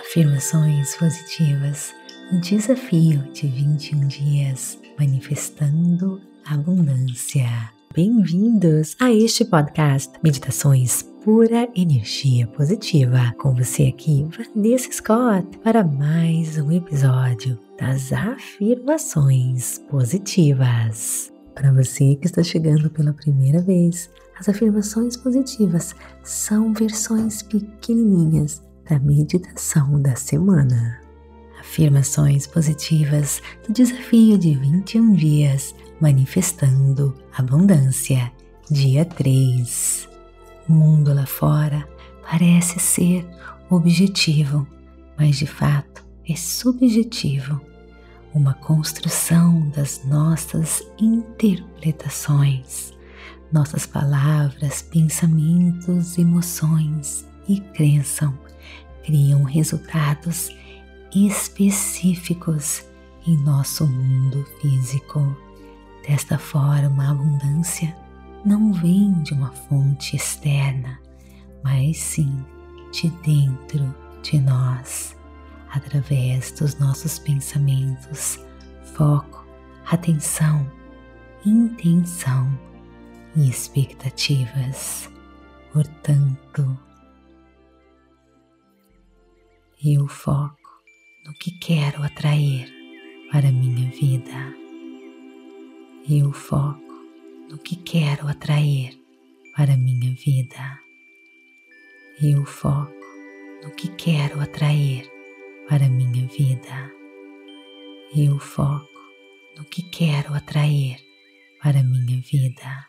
Afirmações positivas no desafio de 21 dias manifestando abundância. Bem-vindos a este podcast Meditações Pura Energia Positiva. Com você aqui, Vanessa Scott, para mais um episódio das afirmações positivas. Para você que está chegando pela primeira vez, as afirmações positivas são versões pequenininhas da meditação da semana. Afirmações positivas do desafio de 21 dias manifestando abundância, dia 3. O mundo lá fora parece ser objetivo, mas de fato é subjetivo uma construção das nossas interpretações, nossas palavras, pensamentos, emoções e crenças criam resultados específicos em nosso mundo físico. Desta forma, a abundância não vem de uma fonte externa, mas sim de dentro de nós através dos nossos pensamentos, foco, atenção, intenção e expectativas. Portanto, eu foco no que quero atrair para minha vida. Eu foco no que quero atrair para minha vida. Eu foco no que quero atrair para minha vida. Eu foco no que quero atrair para minha vida.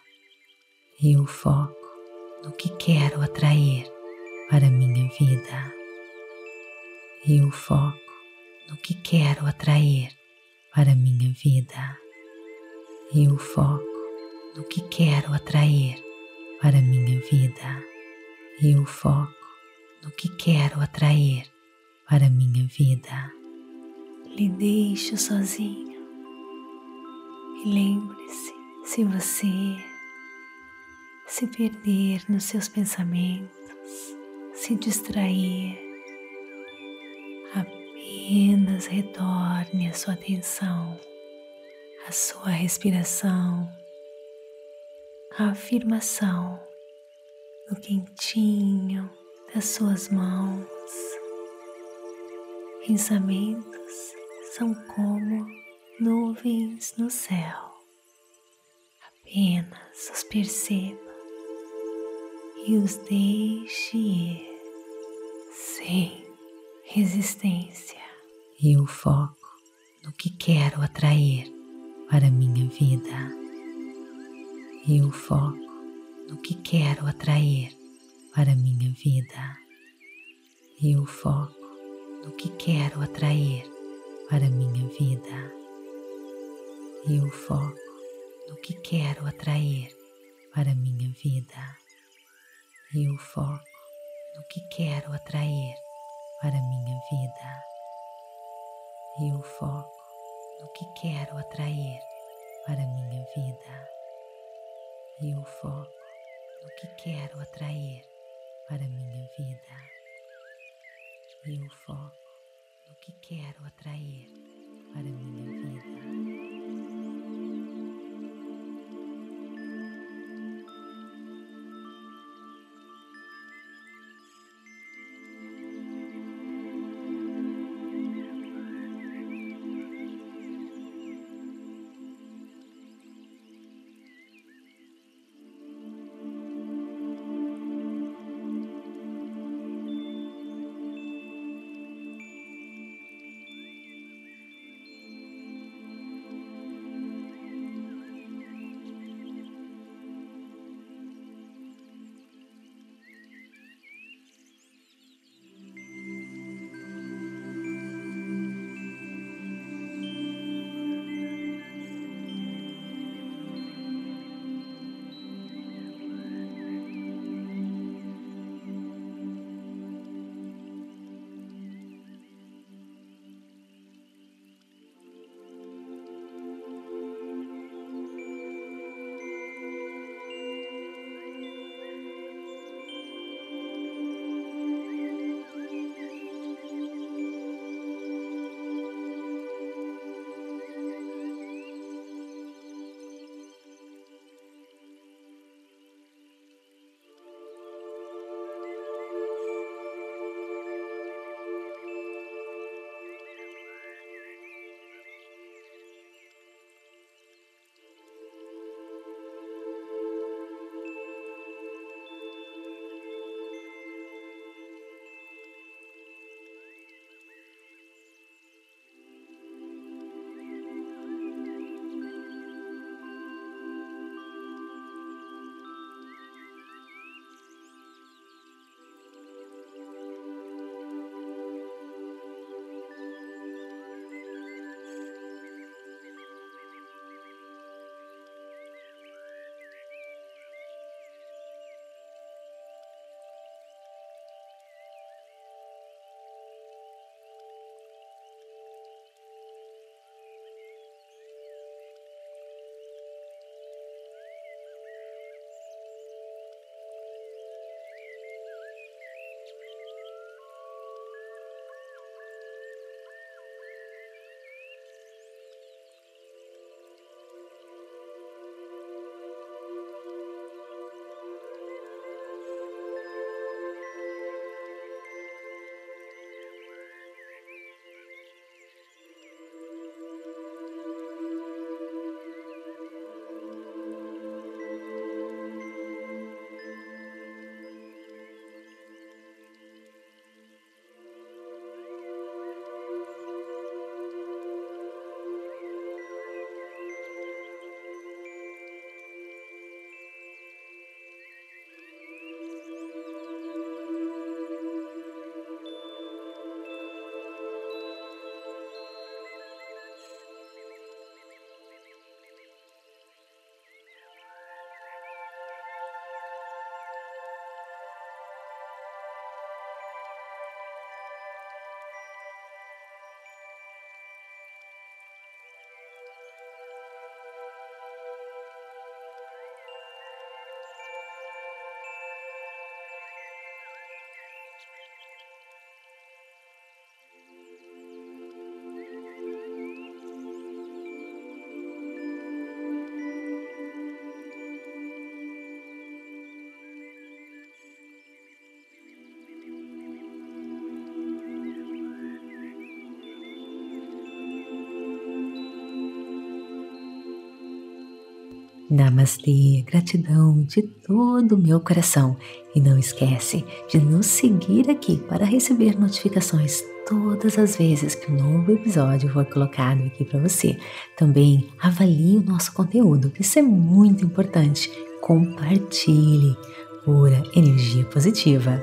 Eu foco no que quero atrair para minha vida. Eu foco no que quero atrair para minha vida. Eu foco no que quero atrair para minha vida. Eu foco no que quero atrair para minha vida. Lhe deixo sozinho e lembre-se: se você se perder nos seus pensamentos, se distrair, apenas retorne a sua atenção à sua respiração, à afirmação no quentinho das suas mãos Pensamentos são como nuvens no céu. Apenas os perceba e os deixe ir sem resistência. Eu foco no que quero atrair para minha vida. Eu foco no que quero atrair para minha vida. Eu foco no que quero atrair para minha vida. Eu foco no que quero atrair para minha vida. Eu foco no que quero atrair para minha vida. Eu foco no que quero atrair para minha vida. Eu foco no que quero atrair para minha vida. Eu foco no que quero atrair para minha Namastê, gratidão de todo o meu coração. E não esquece de nos seguir aqui para receber notificações todas as vezes que um novo episódio for colocado aqui para você. Também avalie o nosso conteúdo, isso é muito importante. Compartilhe pura energia positiva.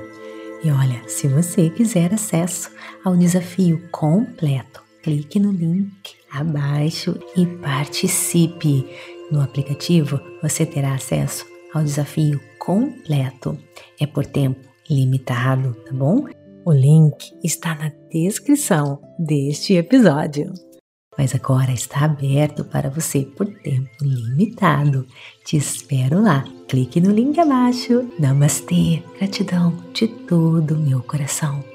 E olha, se você quiser acesso ao desafio completo, clique no link abaixo e participe. No aplicativo, você terá acesso ao desafio completo. É por tempo limitado, tá bom? O link está na descrição deste episódio. Mas agora está aberto para você por tempo limitado. Te espero lá. Clique no link abaixo. Namastê. Gratidão de todo o meu coração.